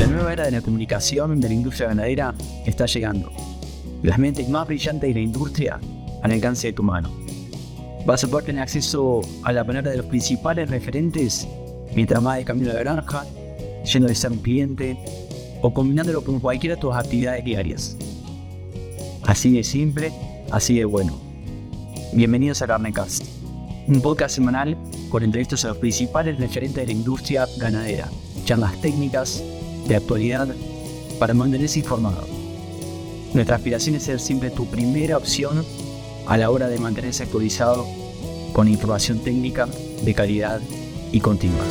La nueva era de la comunicación de la industria ganadera está llegando. Las mentes más brillantes de la industria al alcance de tu mano. Vas a poder tener acceso a la palabra de los principales referentes mientras vas de camino a la granja, yendo de ser un cliente o combinándolo con cualquiera de tus actividades diarias. Así de simple, así de bueno. Bienvenidos a Carnecast, un podcast semanal con entrevistas a los principales referentes de la industria ganadera, charlas técnicas, de actualidad, para mantenerse informado. Nuestra aspiración es ser siempre tu primera opción a la hora de mantenerse actualizado con información técnica de calidad y continua.